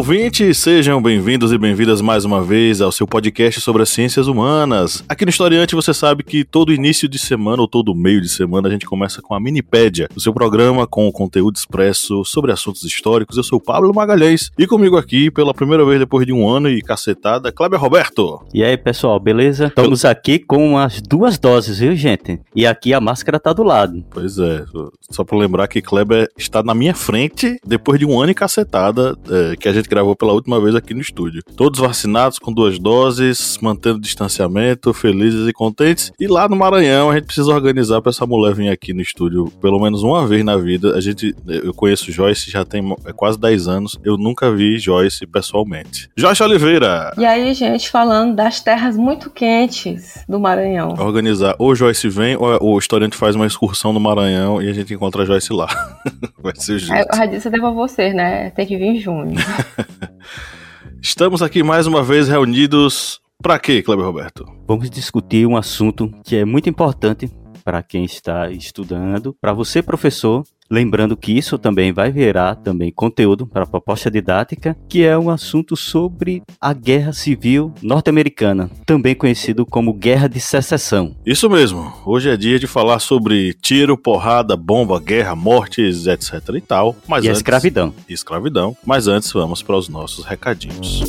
Ouvintes! Sejam bem-vindos e bem-vindas mais uma vez ao seu podcast sobre as ciências humanas. Aqui no Historiante você sabe que todo início de semana ou todo meio de semana a gente começa com a Minipédia, o seu programa com o conteúdo expresso sobre assuntos históricos. Eu sou o Pablo Magalhães e comigo aqui, pela primeira vez depois de um ano e cacetada, Kleber Roberto. E aí, pessoal, beleza? Estamos aqui com as duas doses, viu, gente? E aqui a máscara tá do lado. Pois é, só pra lembrar que Kleber está na minha frente depois de um ano e cacetada é, que a gente gravou pela última vez aqui no estúdio. Todos vacinados com duas doses, mantendo distanciamento, felizes e contentes. E lá no Maranhão a gente precisa organizar para essa mulher vir aqui no estúdio pelo menos uma vez na vida. A gente, eu conheço Joyce já tem é quase 10 anos. Eu nunca vi Joyce pessoalmente. Joyce Oliveira. E aí, gente, falando das terras muito quentes do Maranhão. Organizar ou Joyce vem ou o historiante faz uma excursão no Maranhão e a gente encontra a Joyce lá. Vai ser o jeito. Eu já disse até pra vocês, né? Tem que vir junto. Estamos aqui mais uma vez reunidos para quê, Kleber Roberto? Vamos discutir um assunto que é muito importante para quem está estudando, para você professor Lembrando que isso também vai virar também conteúdo para a proposta didática, que é um assunto sobre a Guerra Civil Norte-Americana, também conhecido como Guerra de Secessão. Isso mesmo. Hoje é dia de falar sobre tiro, porrada, bomba, guerra, mortes, etc e tal. Mas e antes... escravidão. Escravidão. Mas antes vamos para os nossos recadinhos.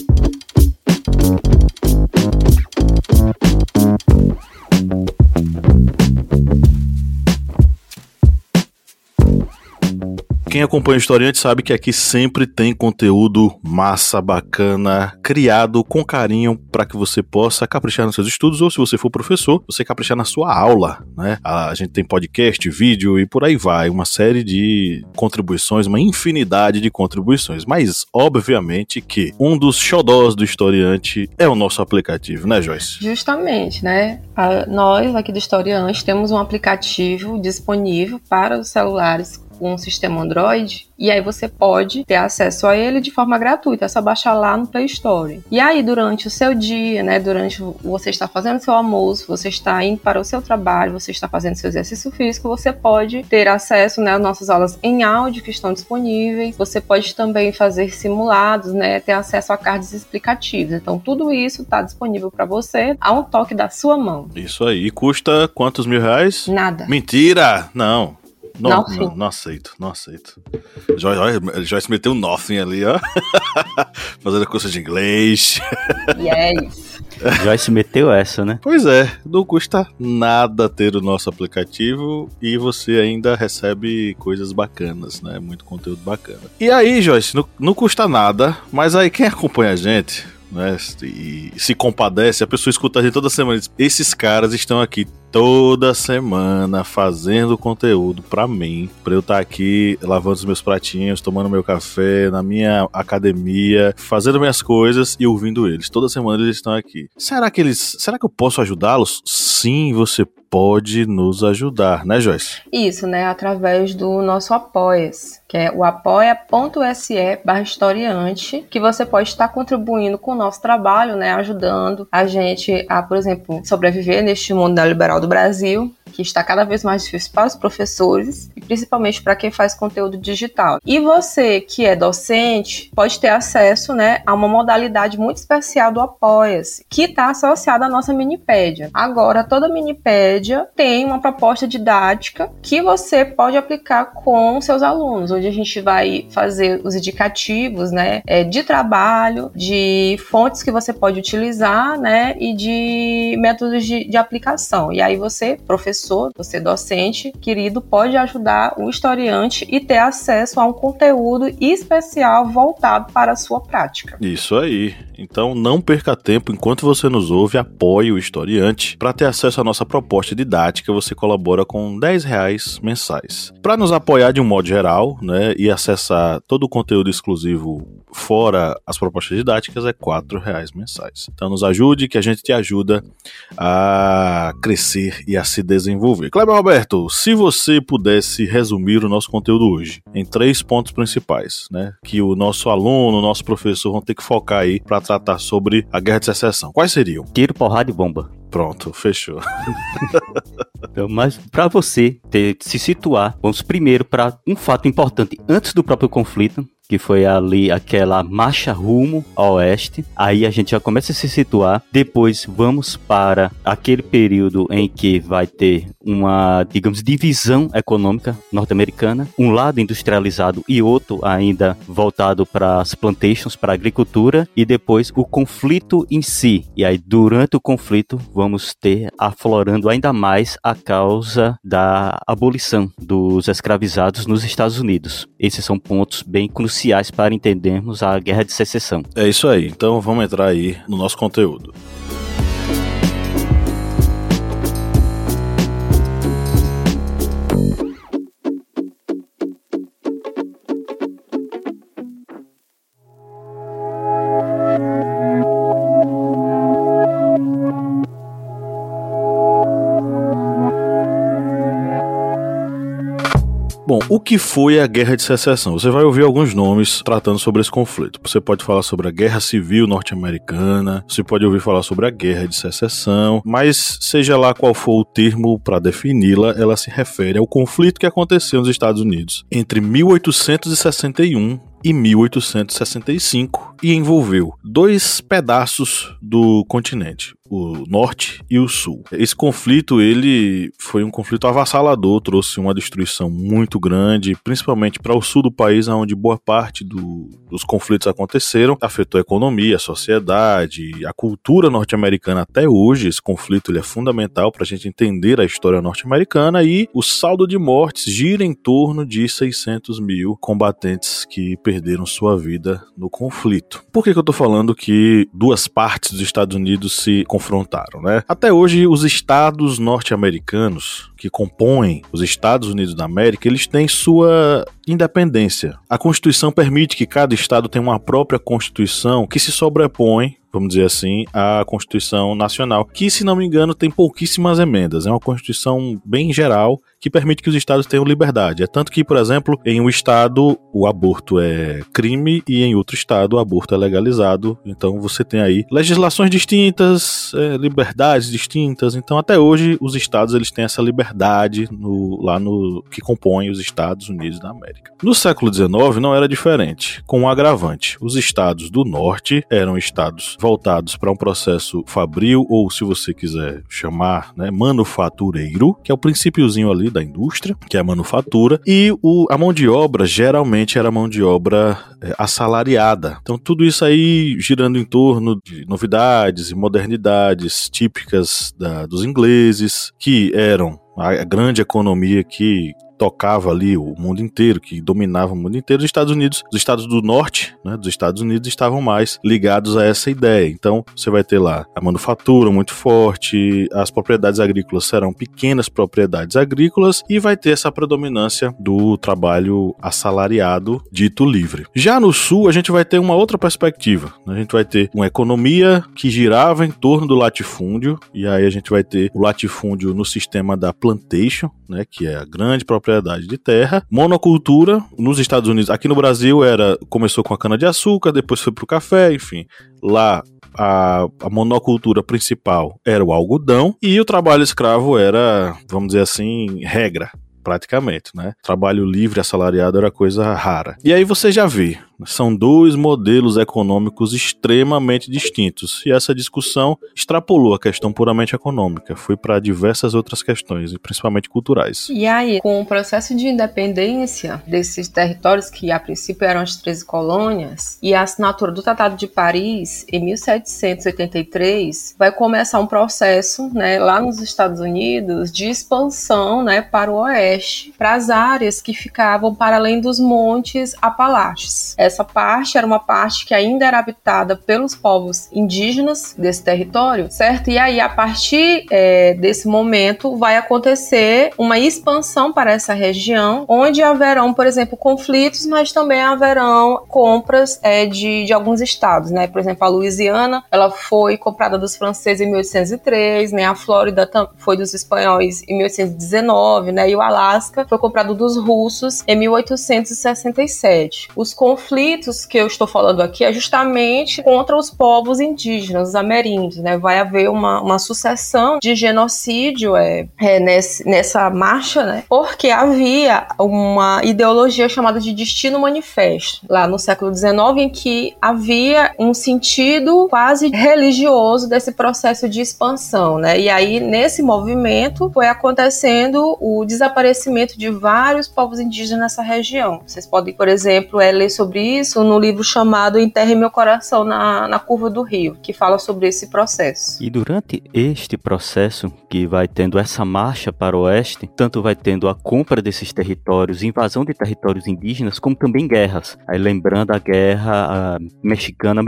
Quem acompanha o Historiante sabe que aqui sempre tem conteúdo massa, bacana, criado com carinho para que você possa caprichar nos seus estudos ou se você for professor, você caprichar na sua aula, né? A gente tem podcast, vídeo e por aí vai, uma série de contribuições, uma infinidade de contribuições, mas obviamente que um dos xodós do Historiante é o nosso aplicativo, né, Joyce? Justamente, né? nós aqui do Historiante temos um aplicativo disponível para os celulares um sistema Android e aí você pode ter acesso a ele de forma gratuita, é só baixar lá no Play Store. E aí durante o seu dia, né, durante você está fazendo seu almoço, você está indo para o seu trabalho, você está fazendo seu exercício físico, você pode ter acesso, né, às nossas aulas em áudio que estão disponíveis. Você pode também fazer simulados, né, ter acesso a cards explicativos. Então tudo isso está disponível para você a um toque da sua mão. Isso aí. E custa quantos mil reais? Nada. Mentira! Não. Não, não, não, aceito, não aceito. Joyce, Joyce meteu um nothing ali, ó. Fazendo curso de inglês. Yes. Joyce meteu essa, né? Pois é, não custa nada ter o nosso aplicativo e você ainda recebe coisas bacanas, né? Muito conteúdo bacana. E aí, Joyce, não, não custa nada, mas aí quem acompanha a gente né? E se compadece, a pessoa escuta a gente toda semana. Diz, Esses caras estão aqui toda semana fazendo conteúdo para mim, para eu estar tá aqui lavando os meus pratinhos, tomando meu café na minha academia, fazendo minhas coisas e ouvindo eles. Toda semana eles estão aqui. Será que eles, será que eu posso ajudá-los? Sim, você pode nos ajudar, né, Joyce? Isso, né, através do nosso Apoia-se, que é o apoia.se barra historiante, que você pode estar contribuindo com o nosso trabalho, né, ajudando a gente a, por exemplo, sobreviver neste mundo neoliberal do Brasil, que está cada vez mais difícil para os professores e principalmente para quem faz conteúdo digital. E você que é docente pode ter acesso né, a uma modalidade muito especial do Apoia-se, que está associada à nossa Minipédia. Agora, toda Minipédia tem uma proposta didática que você pode aplicar com seus alunos, onde a gente vai fazer os indicativos né, é, de trabalho, de fontes que você pode utilizar né, e de métodos de, de aplicação. E aí você, professor, você docente, querido, pode ajudar o historiante e ter acesso a um conteúdo especial voltado para a sua prática. Isso aí. Então não perca tempo enquanto você nos ouve, apoie o historiante. Para ter acesso à nossa proposta didática, você colabora com 10 reais mensais. Para nos apoiar de um modo geral, né, e acessar todo o conteúdo exclusivo fora as propostas didáticas é 4 reais mensais. Então nos ajude que a gente te ajuda a crescer e a se desenvolver. Kleber Roberto, se você pudesse resumir o nosso conteúdo hoje em três pontos principais, né, que o nosso aluno, o nosso professor vão ter que focar aí para tratar sobre a Guerra de Secessão. Quais seriam? Tiro, porrada e bomba. Pronto, fechou. então, mas para você ter, se situar, vamos primeiro para um fato importante antes do próprio conflito, que foi ali aquela marcha rumo ao oeste. Aí a gente já começa a se situar. Depois vamos para aquele período em que vai ter uma, digamos, divisão econômica norte-americana, um lado industrializado e outro ainda voltado para as plantations, para a agricultura, e depois o conflito em si. E aí durante o conflito vamos ter aflorando ainda mais a causa da abolição dos escravizados nos Estados Unidos. Esses são pontos bem cruciais para entendermos a Guerra de Secessão. É isso aí. Então vamos entrar aí no nosso conteúdo. Bom, o que foi a Guerra de Secessão? Você vai ouvir alguns nomes tratando sobre esse conflito. Você pode falar sobre a Guerra Civil Norte-Americana, você pode ouvir falar sobre a Guerra de Secessão, mas seja lá qual for o termo para defini-la, ela se refere ao conflito que aconteceu nos Estados Unidos entre 1861 e 1865 e envolveu dois pedaços do continente, o norte e o sul. Esse conflito ele foi um conflito avassalador, trouxe uma destruição muito grande, principalmente para o sul do país, onde boa parte do, dos conflitos aconteceram, afetou a economia, a sociedade, a cultura norte-americana até hoje. Esse conflito ele é fundamental para a gente entender a história norte-americana e o saldo de mortes gira em torno de 600 mil combatentes que perderam sua vida no conflito. Por que, que eu estou falando que duas partes dos Estados Unidos se confrontaram, né? Até hoje, os estados norte-americanos que compõem os Estados Unidos da América, eles têm sua independência. A Constituição permite que cada estado tenha uma própria Constituição que se sobrepõe vamos dizer assim, à Constituição Nacional, que, se não me engano, tem pouquíssimas emendas. É uma Constituição bem geral que permite que os estados tenham liberdade. É tanto que, por exemplo, em um estado o aborto é crime e em outro estado o aborto é legalizado. Então você tem aí legislações distintas, é, liberdades distintas. Então até hoje os estados eles têm essa liberdade no, lá no que compõe os Estados Unidos da América. No século XIX não era diferente, com um agravante. Os estados do norte eram estados voltados para um processo fabril ou, se você quiser chamar, né, manufatureiro, que é o princípiozinho ali da indústria, que é a manufatura, e o, a mão de obra geralmente era mão de obra é, assalariada. Então tudo isso aí girando em torno de novidades e modernidades típicas da, dos ingleses, que eram a grande economia que tocava ali o mundo inteiro, que dominava o mundo inteiro, os Estados Unidos, os estados do norte, né, dos Estados Unidos estavam mais ligados a essa ideia. Então, você vai ter lá a manufatura muito forte, as propriedades agrícolas serão pequenas propriedades agrícolas e vai ter essa predominância do trabalho assalariado dito livre. Já no sul, a gente vai ter uma outra perspectiva. Né? A gente vai ter uma economia que girava em torno do latifúndio, e aí a gente vai ter o latifúndio no sistema da plantation, né, que é a grande propriedade propriedade de terra. Monocultura nos Estados Unidos, aqui no Brasil era começou com a cana de açúcar, depois foi para o café, enfim. Lá a, a, monocultura principal era o algodão e o trabalho escravo era, vamos dizer assim, regra praticamente, né? Trabalho livre assalariado era coisa rara. E aí você já vê São dois modelos econômicos extremamente distintos, e essa discussão extrapolou a questão puramente econômica, foi para diversas outras questões, principalmente culturais. E aí, com o processo de independência desses territórios, que a princípio eram as 13 colônias, e a assinatura do Tratado de Paris, em 1783, vai começar um processo né, lá nos Estados Unidos de expansão né, para o oeste, para as áreas que ficavam para além dos montes Apalaches. Essa parte era uma parte que ainda era habitada pelos povos indígenas desse território, certo? E aí, a partir é, desse momento, vai acontecer uma expansão para essa região, onde haverão, por exemplo, conflitos, mas também haverão compras é, de, de alguns estados, né? Por exemplo, a Louisiana, ela foi comprada dos franceses em 1803, né? A Flórida foi dos espanhóis em 1819, né? E o Alasca foi comprado dos russos em 1867. Os conflitos que eu estou falando aqui é justamente contra os povos indígenas, os ameríndios, né? Vai haver uma, uma sucessão de genocídio é, é nesse, nessa marcha, né? Porque havia uma ideologia chamada de destino manifesto, lá no século XIX, em que havia um sentido quase religioso desse processo de expansão, né? E aí, nesse movimento, foi acontecendo o desaparecimento de vários povos indígenas nessa região. Vocês podem, por exemplo, é, ler sobre isso no livro chamado Enterre Meu Coração na, na Curva do Rio, que fala sobre esse processo. E durante este processo que vai tendo essa marcha para o oeste, tanto vai tendo a compra desses territórios, invasão de territórios indígenas, como também guerras. Aí lembrando a guerra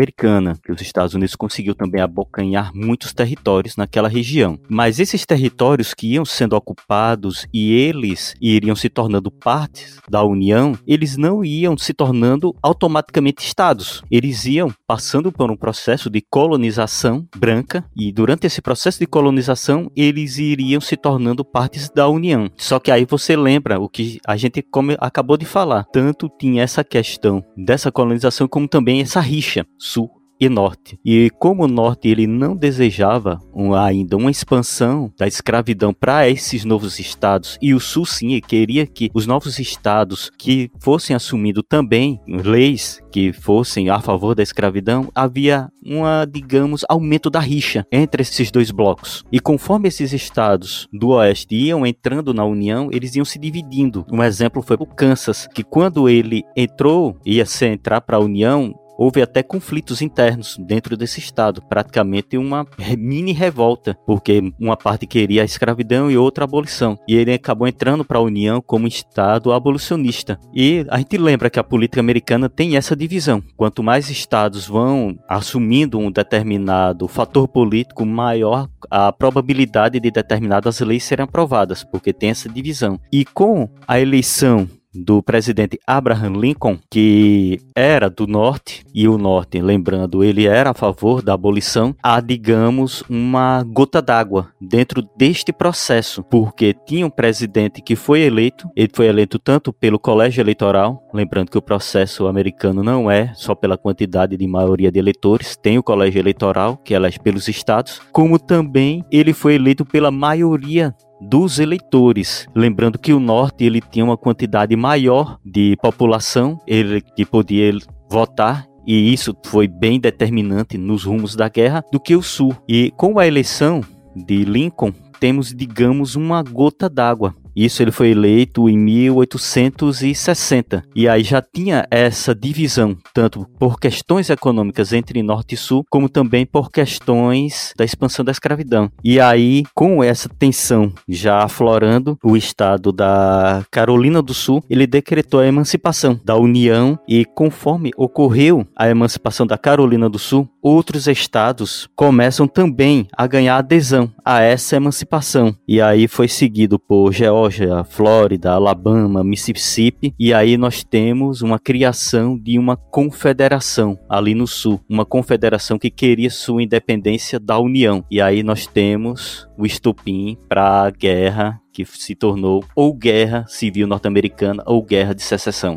mexicana-americana, que os Estados Unidos conseguiu também abocanhar muitos territórios naquela região. Mas esses territórios que iam sendo ocupados e eles iriam se tornando partes da União, eles não iam se tornando automaticamente estados. Eles iam passando por um processo de colonização branca e durante esse processo de colonização eles iriam se tornando partes da União. Só que aí você lembra o que a gente acabou de falar, tanto tinha essa questão dessa colonização como também essa rixa sul e norte. E como o norte ele não desejava um, ainda uma expansão da escravidão para esses novos estados e o sul sim queria que os novos estados que fossem assumindo também leis que fossem a favor da escravidão, havia uma, digamos, aumento da rixa entre esses dois blocos. E conforme esses estados do oeste iam entrando na União, eles iam se dividindo. Um exemplo foi o Kansas, que quando ele entrou, ia se entrar para a União, houve até conflitos internos dentro desse estado, praticamente uma mini revolta, porque uma parte queria a escravidão e outra a abolição. E ele acabou entrando para a União como estado abolicionista. E a gente lembra que a política americana tem essa divisão. Quanto mais estados vão assumindo um determinado fator político, maior a probabilidade de determinadas leis serem aprovadas, porque tem essa divisão. E com a eleição do presidente Abraham Lincoln, que era do norte, e o norte, lembrando, ele era a favor da abolição, há, digamos, uma gota d'água dentro deste processo, porque tinha um presidente que foi eleito, ele foi eleito tanto pelo colégio eleitoral, lembrando que o processo americano não é só pela quantidade de maioria de eleitores, tem o colégio eleitoral, que elege pelos estados, como também ele foi eleito pela maioria dos eleitores. Lembrando que o norte ele tinha uma quantidade maior de população, ele que podia votar e isso foi bem determinante nos rumos da guerra do que o sul. E com a eleição de Lincoln, temos, digamos, uma gota d'água isso ele foi eleito em 1860 e aí já tinha essa divisão tanto por questões econômicas entre norte e sul, como também por questões da expansão da escravidão. E aí, com essa tensão já aflorando, o estado da Carolina do Sul, ele decretou a emancipação da União e conforme ocorreu a emancipação da Carolina do Sul, outros estados começam também a ganhar adesão a essa emancipação. E aí foi seguido por Geórgia, Flórida, Alabama, Mississippi, e aí nós temos uma criação de uma confederação ali no sul, uma confederação que queria sua independência da União. E aí nós temos o estupim para a guerra que se tornou ou guerra civil norte-americana ou guerra de secessão.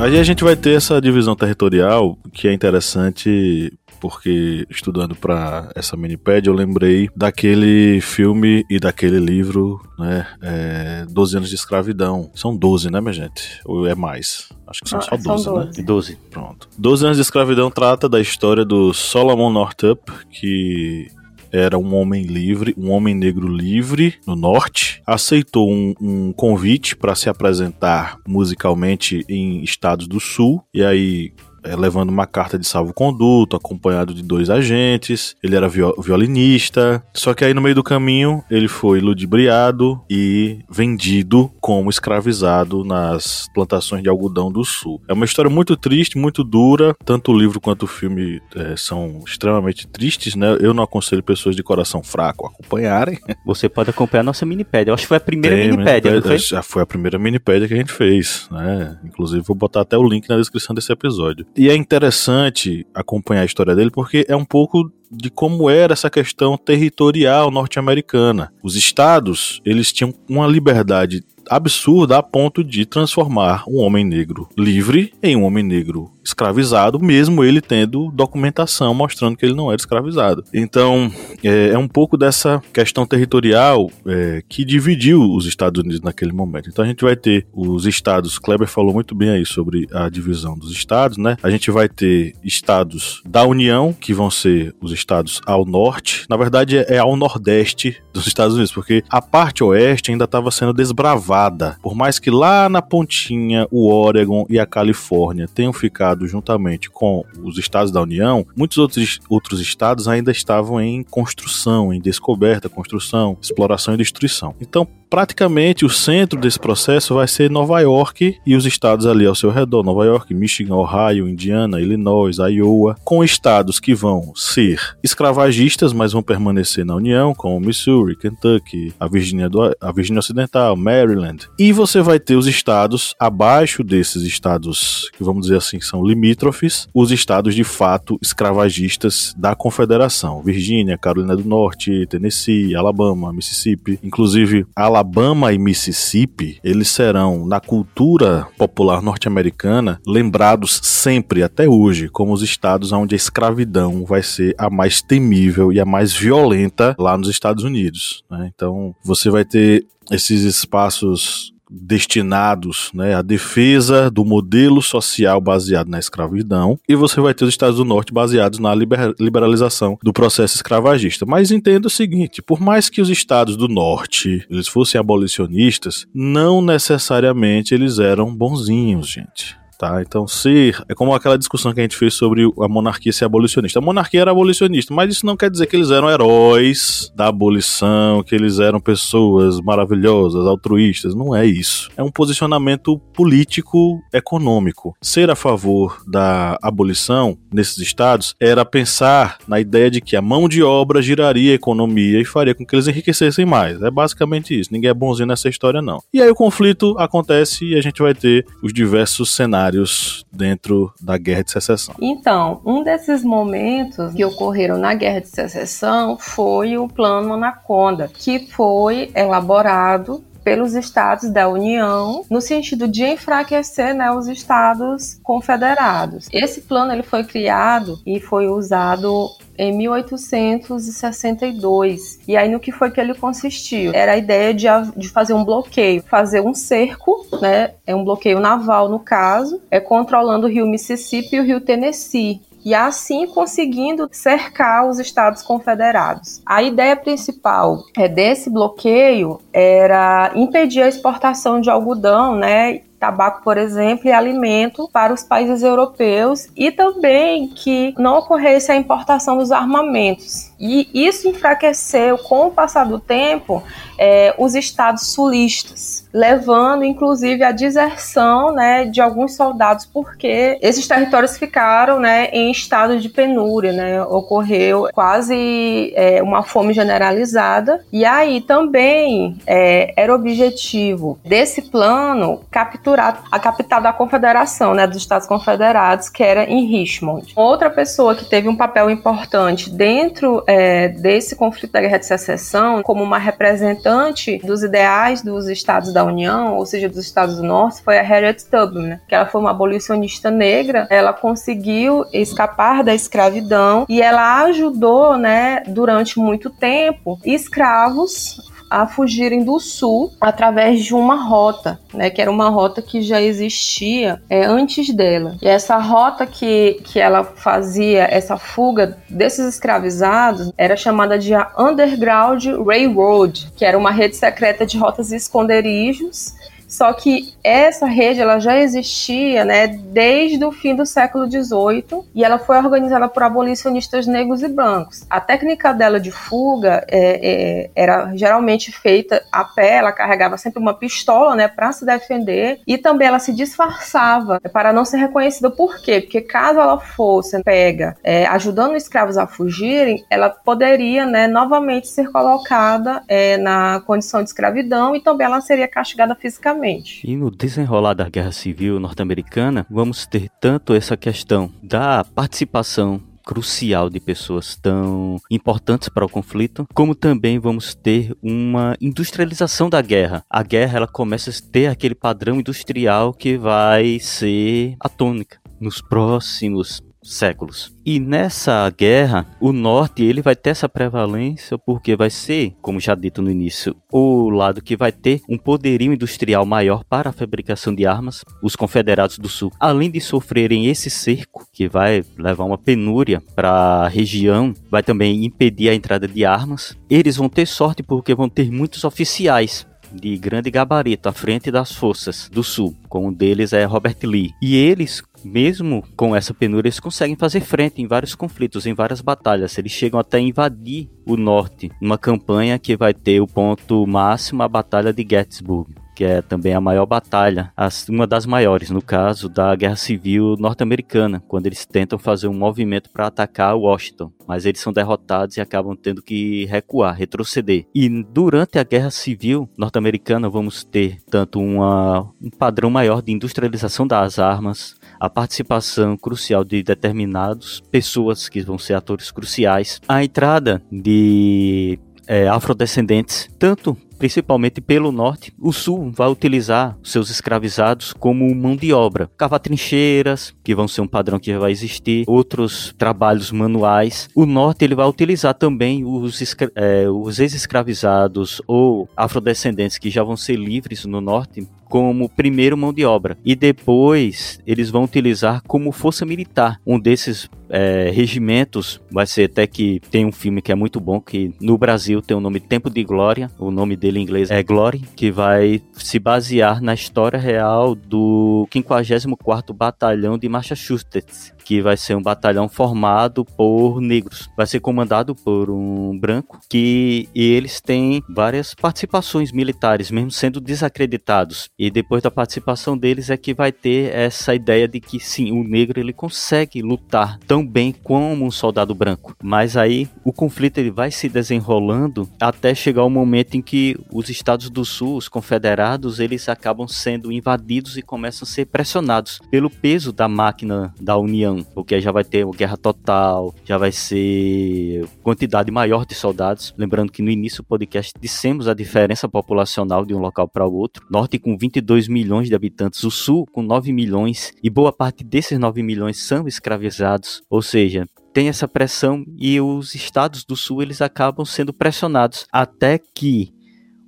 Aí a gente vai ter essa divisão territorial que é interessante porque estudando para essa minipédia eu lembrei daquele filme e daquele livro, né, é, 12 anos de escravidão. São 12, né, minha gente? Ou é mais? Acho que são ah, só 12, são 12, né? 12. Pronto. 12 anos de escravidão trata da história do Solomon Northup, que era um homem livre, um homem negro livre no norte, aceitou um, um convite para se apresentar musicalmente em estados do sul, e aí é, levando uma carta de salvo-conduto, acompanhado de dois agentes. Ele era violinista. Só que aí no meio do caminho ele foi ludibriado e vendido como escravizado nas plantações de algodão do sul. É uma história muito triste, muito dura. Tanto o livro quanto o filme é, são extremamente tristes, né? Eu não aconselho pessoas de coração fraco a acompanharem. Você pode acompanhar a nossa minipédia. Eu acho que foi a primeira Tem, minipédia, foi? Já foi a primeira minipédia que a gente fez, né? Inclusive vou botar até o link na descrição desse episódio. E é interessante acompanhar a história dele porque é um pouco de como era essa questão territorial norte-americana. Os estados, eles tinham uma liberdade absurda a ponto de transformar um homem negro livre em um homem negro escravizado, mesmo ele tendo documentação mostrando que ele não era escravizado. Então, é, é um pouco dessa questão territorial é, que dividiu os Estados Unidos naquele momento. Então, a gente vai ter os estados, Kleber falou muito bem aí sobre a divisão dos estados, né? A gente vai ter estados da União, que vão ser os estados ao norte, na verdade é ao nordeste dos Estados Unidos, porque a parte oeste ainda estava sendo desbravada. Por mais que lá na pontinha o Oregon e a Califórnia tenham ficado juntamente com os estados da União, muitos outros, outros estados ainda estavam em construção, em descoberta, construção, exploração e destruição. Então, praticamente o centro desse processo vai ser Nova York e os estados ali ao seu redor, Nova York, Michigan, Ohio, Indiana, Illinois, Iowa, com estados que vão ser escravagistas, mas vão permanecer na União, como Missouri, Kentucky, a Virgínia, do, a Virgínia Ocidental, Maryland. E você vai ter os estados abaixo desses estados que vamos dizer assim são limítrofes, os estados de fato escravagistas da Confederação, Virgínia, Carolina do Norte, Tennessee, Alabama, Mississippi, inclusive Alabama Alabama e Mississippi, eles serão, na cultura popular norte-americana, lembrados sempre, até hoje, como os estados onde a escravidão vai ser a mais temível e a mais violenta lá nos Estados Unidos. Né? Então, você vai ter esses espaços destinados né, à defesa do modelo social baseado na escravidão, e você vai ter os Estados do Norte baseados na liberalização do processo escravagista. Mas entenda o seguinte, por mais que os estados do Norte eles fossem abolicionistas, não necessariamente eles eram bonzinhos, gente tá? Então, ser é como aquela discussão que a gente fez sobre a monarquia ser abolicionista. A monarquia era abolicionista, mas isso não quer dizer que eles eram heróis da abolição, que eles eram pessoas maravilhosas, altruístas. Não é isso. É um posicionamento político econômico. Ser a favor da abolição nesses estados era pensar na ideia de que a mão de obra giraria a economia e faria com que eles enriquecessem mais. É basicamente isso. Ninguém é bonzinho nessa história, não. E aí o conflito acontece e a gente vai ter os diversos cenários cenários dentro da Guerra de Secessão. Então, um desses momentos que ocorreram na Guerra de Secessão foi o Plano Anaconda, que foi elaborado pelos estados da União no sentido de enfraquecer né, os estados confederados. Esse plano ele foi criado e foi usado em 1862. E aí no que foi que ele consistiu? Era a ideia de, de fazer um bloqueio, fazer um cerco, né? É um bloqueio naval no caso, é controlando o rio Mississippi e o rio Tennessee e assim conseguindo cercar os estados confederados. A ideia principal é desse bloqueio era impedir a exportação de algodão, né, tabaco, por exemplo, e alimento para os países europeus e também que não ocorresse a importação dos armamentos. E isso enfraqueceu, com o passar do tempo, é, os estados sulistas, levando inclusive à deserção né, de alguns soldados, porque esses territórios ficaram né, em estado de penúria, né, ocorreu quase é, uma fome generalizada, e aí também é, era objetivo desse plano capturar capturar a capital da Confederação, né, dos Estados Confederados, que era em Richmond. Outra pessoa que teve um papel importante dentro é, desse conflito da Guerra de Secessão, como uma representante dos ideais dos Estados da União, ou seja, dos Estados do Norte, foi a Harriet Tubman, né, que ela foi uma abolicionista negra. Ela conseguiu escapar da escravidão e ela ajudou, né, durante muito tempo, escravos a fugirem do sul através de uma rota, né, que era uma rota que já existia é, antes dela. E essa rota que, que ela fazia, essa fuga desses escravizados, era chamada de Underground Railroad, que era uma rede secreta de rotas e esconderijos só que essa rede ela já existia né, desde o fim do século XVIII e ela foi organizada por abolicionistas negros e brancos. A técnica dela de fuga é, é, era geralmente feita a pé, ela carregava sempre uma pistola né, para se defender e também ela se disfarçava para não ser reconhecida. Por quê? Porque caso ela fosse pega é, ajudando escravos a fugirem, ela poderia né, novamente ser colocada é, na condição de escravidão e também ela seria castigada fisicamente E no desenrolar da Guerra Civil norte-americana, vamos ter tanto essa questão da participação crucial de pessoas tão importantes para o conflito, como também vamos ter uma industrialização da guerra. A guerra ela começa a ter aquele padrão industrial que vai ser a tônica nos próximos séculos. E nessa guerra, o norte ele vai ter essa prevalência porque vai ser, como já dito no início, o lado que vai ter um poderio industrial maior para a fabricação de armas. Os confederados do sul, além de sofrerem esse cerco que vai levar uma penúria para a região, vai também impedir a entrada de armas. Eles vão ter sorte porque vão ter muitos oficiais de grande gabarito à frente das forças do sul, como um deles é Robert Lee. E eles mesmo com essa penúria, eles conseguem fazer frente em vários conflitos, em várias batalhas. Eles chegam até invadir o norte, numa campanha que vai ter o ponto máximo a Batalha de Gettysburg que é também a maior batalha, uma das maiores, no caso da Guerra Civil Norte-Americana, quando eles tentam fazer um movimento para atacar Washington, mas eles são derrotados e acabam tendo que recuar, retroceder. E durante a Guerra Civil Norte-Americana vamos ter tanto uma, um padrão maior de industrialização das armas, a participação crucial de determinados pessoas que vão ser atores cruciais, a entrada de é, afrodescendentes, tanto principalmente pelo norte, o sul vai utilizar seus escravizados como mão de obra. Cavar trincheiras, que vão ser um padrão que vai existir, outros trabalhos manuais. O norte ele vai utilizar também os, é, os ex-escravizados ou afrodescendentes que já vão ser livres no norte como primeiro mão de obra e depois eles vão utilizar como força militar. Um desses é, regimentos vai ser até que tem um filme que é muito bom que no Brasil tem o nome Tempo de Glória, o nome dele em inglês é Glory, que vai se basear na história real do 54º Batalhão de așa șusteți. Que vai ser um batalhão formado por negros. Vai ser comandado por um branco que e eles têm várias participações militares, mesmo sendo desacreditados. E depois da participação deles é que vai ter essa ideia de que sim, o negro ele consegue lutar tão bem como um soldado branco. Mas aí o conflito ele vai se desenrolando até chegar o momento em que os estados do sul, os confederados, eles acabam sendo invadidos e começam a ser pressionados pelo peso da máquina da União porque já vai ter uma guerra total, já vai ser quantidade maior de soldados. Lembrando que no início do podcast dissemos a diferença populacional de um local para o outro. Norte com 22 milhões de habitantes, o Sul com 9 milhões, e boa parte desses 9 milhões são escravizados, ou seja, tem essa pressão e os estados do sul eles acabam sendo pressionados até que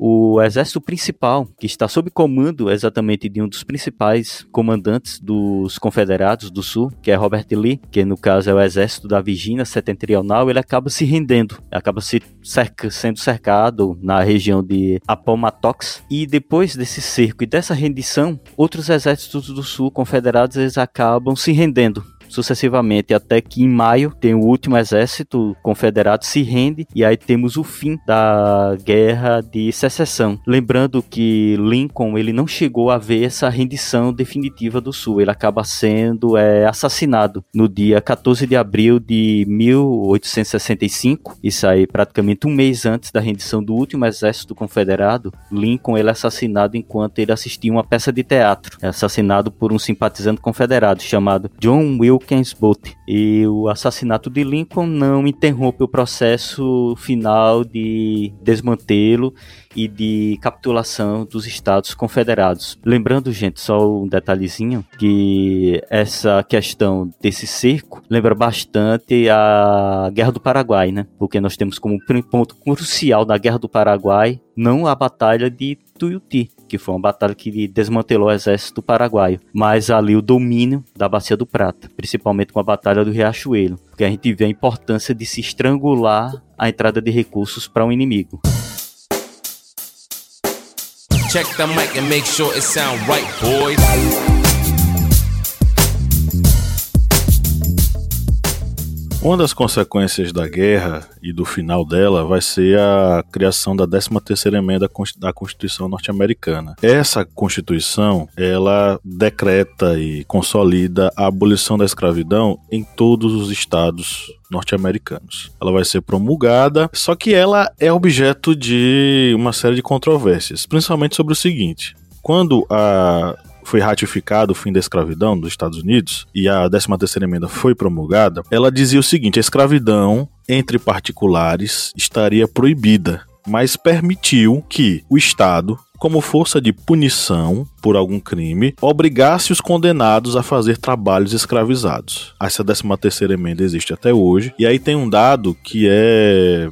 o exército principal, que está sob comando exatamente de um dos principais comandantes dos confederados do sul, que é Robert Lee, que no caso é o exército da Virgínia Setentrional, ele acaba se rendendo, acaba se sendo cercado na região de Appomattox, e depois desse cerco e dessa rendição, outros exércitos do sul confederados eles acabam se rendendo sucessivamente até que em maio tem o último exército confederado se rende e aí temos o fim da guerra de secessão. Lembrando que Lincoln ele não chegou a ver essa rendição definitiva do Sul, ele acaba sendo é, assassinado no dia 14 de abril de 1865, isso aí praticamente um mês antes da rendição do último exército confederado. Lincoln ele é assassinado enquanto ele assistia uma peça de teatro, é assassinado por um simpatizante confederado chamado John Wilkins Booth. E o assassinato de Lincoln não interrompe o processo final de desmantelo e de capitulação dos estados confederados. Lembrando, gente, só um detalhezinho, que essa questão desse cerco lembra bastante a Guerra do Paraguai, né? Porque nós temos como ponto crucial da Guerra do Paraguai não a Batalha de Tuiuti, que foi uma batalha que desmantelou o exército paraguaio, mas ali o domínio da Bacia do Prata, principalmente com a Batalha do Riachuelo, porque a gente vê a importância de se estrangular a entrada de recursos para um inimigo. Check the mic and make sure it sound right, boys. Uma das consequências da guerra e do final dela vai ser a criação da 13ª emenda da Constituição norte-americana. Essa Constituição, ela decreta e consolida a abolição da escravidão em todos os estados norte-americanos. Ela vai ser promulgada, só que ela é objeto de uma série de controvérsias, principalmente sobre o seguinte: quando a foi ratificado o fim da escravidão dos Estados Unidos e a 13ª emenda foi promulgada, ela dizia o seguinte: a escravidão entre particulares estaria proibida, mas permitiu que o Estado como força de punição por algum crime, obrigasse os condenados a fazer trabalhos escravizados. Essa 13 terceira emenda existe até hoje, e aí tem um dado que é é,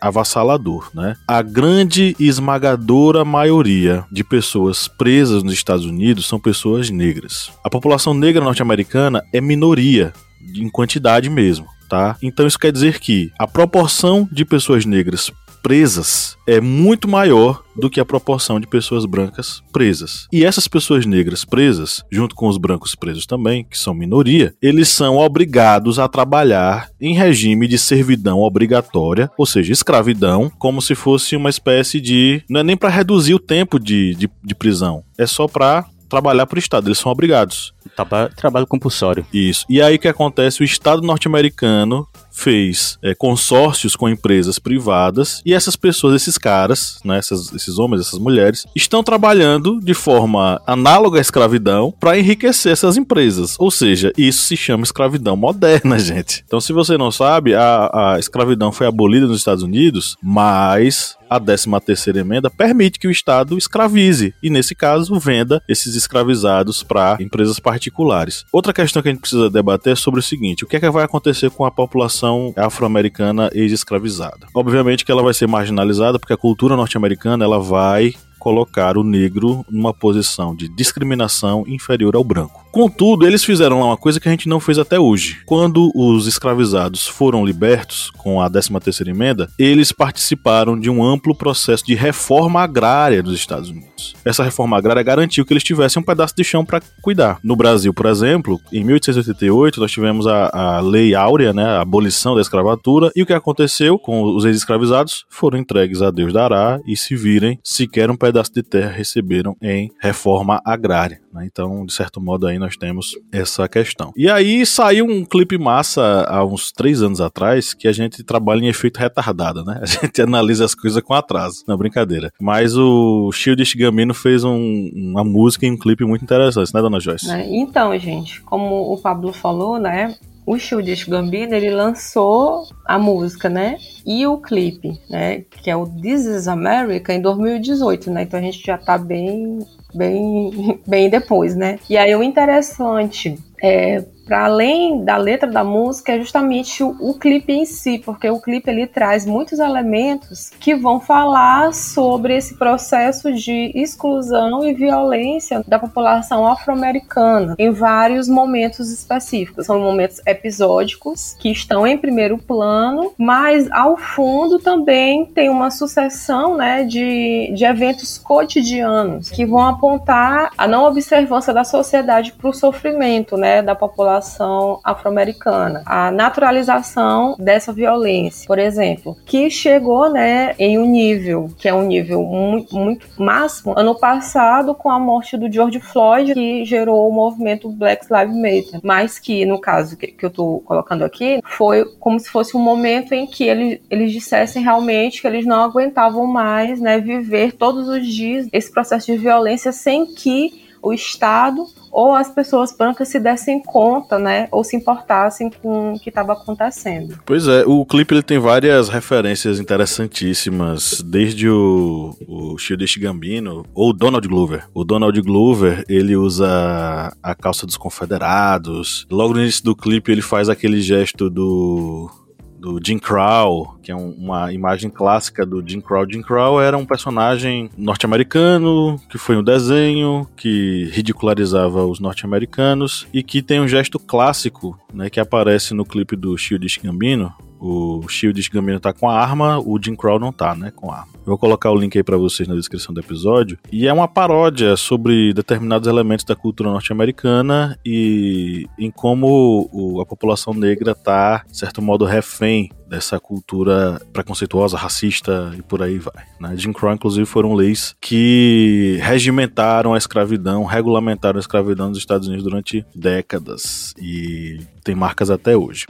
avassalador, né? A grande e esmagadora maioria de pessoas presas nos Estados Unidos são pessoas negras. A população negra norte-americana é minoria em quantidade mesmo. Tá? Então isso quer dizer que a proporção de pessoas negras presas é muito maior do que a proporção de pessoas brancas presas. E essas pessoas negras presas, junto com os brancos presos também, que são minoria, eles são obrigados a trabalhar em regime de servidão obrigatória, ou seja, escravidão, como se fosse uma espécie de. Não é nem para reduzir o tempo de, de, de prisão, é só para trabalhar para o Estado, eles são obrigados. Trabalho compulsório. Isso. E aí o que acontece? O Estado norte-americano fez é, consórcios com empresas privadas e essas pessoas, esses caras, né, essas, esses homens, essas mulheres, estão trabalhando de forma análoga à escravidão para enriquecer essas empresas. Ou seja, isso se chama escravidão moderna, gente. Então, se você não sabe, a, a escravidão foi abolida nos Estados Unidos, mas a 13 terceira emenda permite que o Estado escravize e, nesse caso, venda esses escravizados para empresas particulares. Outra questão que a gente precisa debater é sobre o seguinte: o que é que vai acontecer com a população afro-americana ex-escravizada? Obviamente que ela vai ser marginalizada porque a cultura norte-americana ela vai colocar o negro numa posição de discriminação inferior ao branco. Contudo, eles fizeram lá uma coisa que a gente não fez até hoje. Quando os escravizados foram libertos com a 13ª emenda, eles participaram de um amplo processo de reforma agrária dos Estados Unidos. Essa reforma agrária garantiu que eles tivessem um pedaço de chão para cuidar. No Brasil, por exemplo, em 1888 nós tivemos a, a Lei Áurea, né, a abolição da escravatura, e o que aconteceu com os ex-escravizados foram entregues a Deus dará e se virem sequer um pedaço de terra receberam em reforma agrária. Né? Então, de certo modo, aí nós temos essa questão. E aí saiu um clipe massa há uns três anos atrás que a gente trabalha em efeito retardado, né? A gente analisa as coisas com atraso. Não, brincadeira. Mas o Shield Gambino fez um, uma música e um clipe muito interessante, né, dona Joyce? Né? Então, gente, como o Pablo falou, né? O Childish Gambino ele lançou a música, né? E o clipe, né? Que é o This Is America em 2018, né? Então a gente já tá bem, bem, bem depois, né? E aí o interessante é para além da letra da música, é justamente o, o, clipe em si, porque o clipe ele traz muitos elementos que vão falar sobre esse processo de exclusão e violência da população afro-americana em vários momentos específicos. São momentos episódicos que estão em primeiro plano, mas ao fundo também tem uma sucessão né, de, de eventos cotidianos que vão apontar a não observância da sociedade para o sofrimento, né, da população afro-americana, a naturalização dessa violência, por exemplo, que chegou, né, em um nível que é um nível muito, muito máximo ano passado com a morte do George Floyd, que gerou o movimento Black Lives Matter, mas que no caso que, que eu estou colocando aqui foi como se fosse um momento em que ele, eles dissessem realmente que eles não aguentavam mais, né, viver todos os dias esse processo de violência sem que o Estado ou as pessoas brancas se dessem conta, né, ou se importassem com o que estava acontecendo. Pois é, o clipe ele tem várias referências interessantíssimas, desde o, o Childish Gambino ou Donald Glover. O Donald Glover, ele usa a calça dos confederados. Logo no início do clipe ele faz aquele gesto do do Jim Crow, que é um, uma imagem clássica do Jim Crow. Jim Crow era um personagem norte-americano que foi um desenho que ridicularizava os norte-americanos e que tem um gesto clássico, né, que aparece no clipe do Shield Gambino, o Shield Gambino tá com a arma, o Jim Crow não tá, né, com a arma. Eu vou colocar o link aí para vocês na descrição do episódio. E é uma paródia sobre determinados elementos da cultura norte-americana e em como o, a população negra tá, de certo modo, refém dessa cultura preconceituosa, racista e por aí vai. Né? Jim Crow, inclusive, foram leis que regimentaram a escravidão, regulamentaram a escravidão nos Estados Unidos durante décadas e tem marcas até hoje.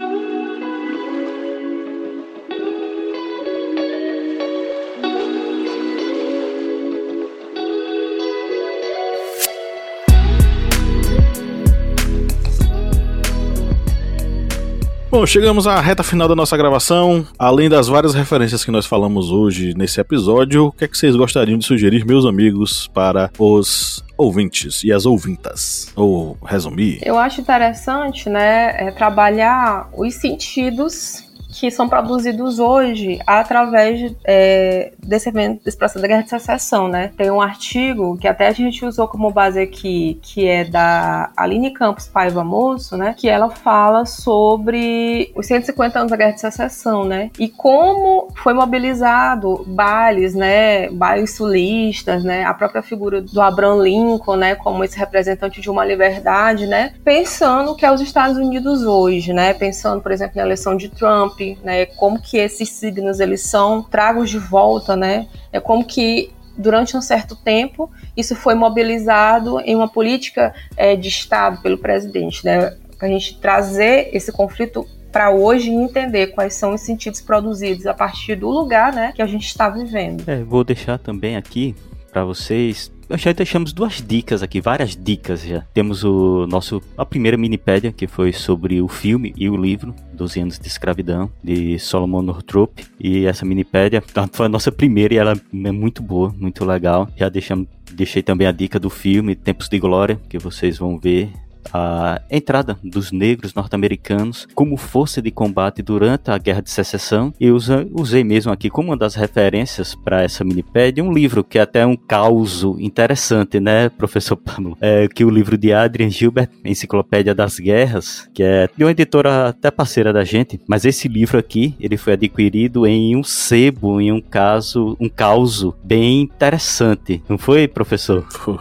Bom, chegamos à reta final da nossa gravação. Além das várias referências que nós falamos hoje nesse episódio, o que é que vocês gostariam de sugerir, meus amigos, para os ouvintes e as ouvintas? Ou resumir? Eu acho interessante, né, é trabalhar os sentidos que são produzidos hoje através é, desse evento, desse processo da guerra de secessão, né? Tem um artigo que até a gente usou como base aqui, que é da Aline Campos Paiva Moço, né? Que ela fala sobre os 150 anos da guerra de secessão, né? E como foi mobilizado bailes, né? Bailes sulistas, né? A própria figura do Abraham Lincoln, né? Como esse representante de uma liberdade, né? Pensando que é os Estados Unidos hoje, né? Pensando, por exemplo, na eleição de Trump, né? Como que esses signos eles são tragos de volta, né? É como que durante um certo tempo isso foi mobilizado em uma política é, de Estado pelo presidente, né? Para a gente trazer esse conflito para hoje entender quais são os sentidos produzidos a partir do lugar, né, que a gente está vivendo. É, vou deixar também aqui para vocês já deixamos duas dicas aqui, várias dicas já. Temos o nosso a primeira minipédia que foi sobre o filme e o livro 12 anos de escravidão de Solomon Northrop e essa minipédia foi a nossa primeira e ela é muito boa, muito legal. Já deixamos deixei também a dica do filme Tempos de Glória, que vocês vão ver a entrada dos negros norte-americanos como força de combate durante a Guerra de Secessão. E usa, usei mesmo aqui como uma das referências para essa minipédia um livro que é até um caos interessante, né, professor Pablo? É, que o livro de Adrian Gilbert, Enciclopédia das Guerras, que é de uma editora até parceira da gente, mas esse livro aqui, ele foi adquirido em um sebo, em um caso, um caos bem interessante. Não foi, professor? Foi.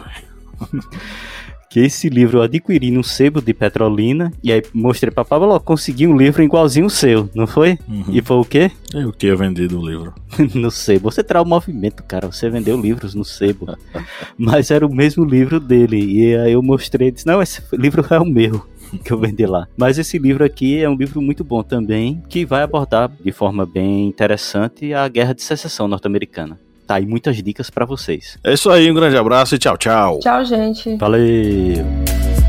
que esse livro eu adquiri no sebo de Petrolina e aí mostrei pra Pablo, ó, consegui um livro igualzinho o seu, não foi? Uhum. E foi o quê? Eu que ia vendido o livro. no sebo. Você traz o movimento, cara. Você vendeu livros no sebo. Mas era o mesmo livro dele. E aí eu mostrei e disse, não, esse livro é o meu que eu vendi lá. Mas esse livro aqui é um livro muito bom também, que vai abordar de forma bem interessante a Guerra de Secessão norte-americana tá aí muitas dicas para vocês. É isso aí, um grande abraço e tchau, tchau. Tchau, gente. Valeu.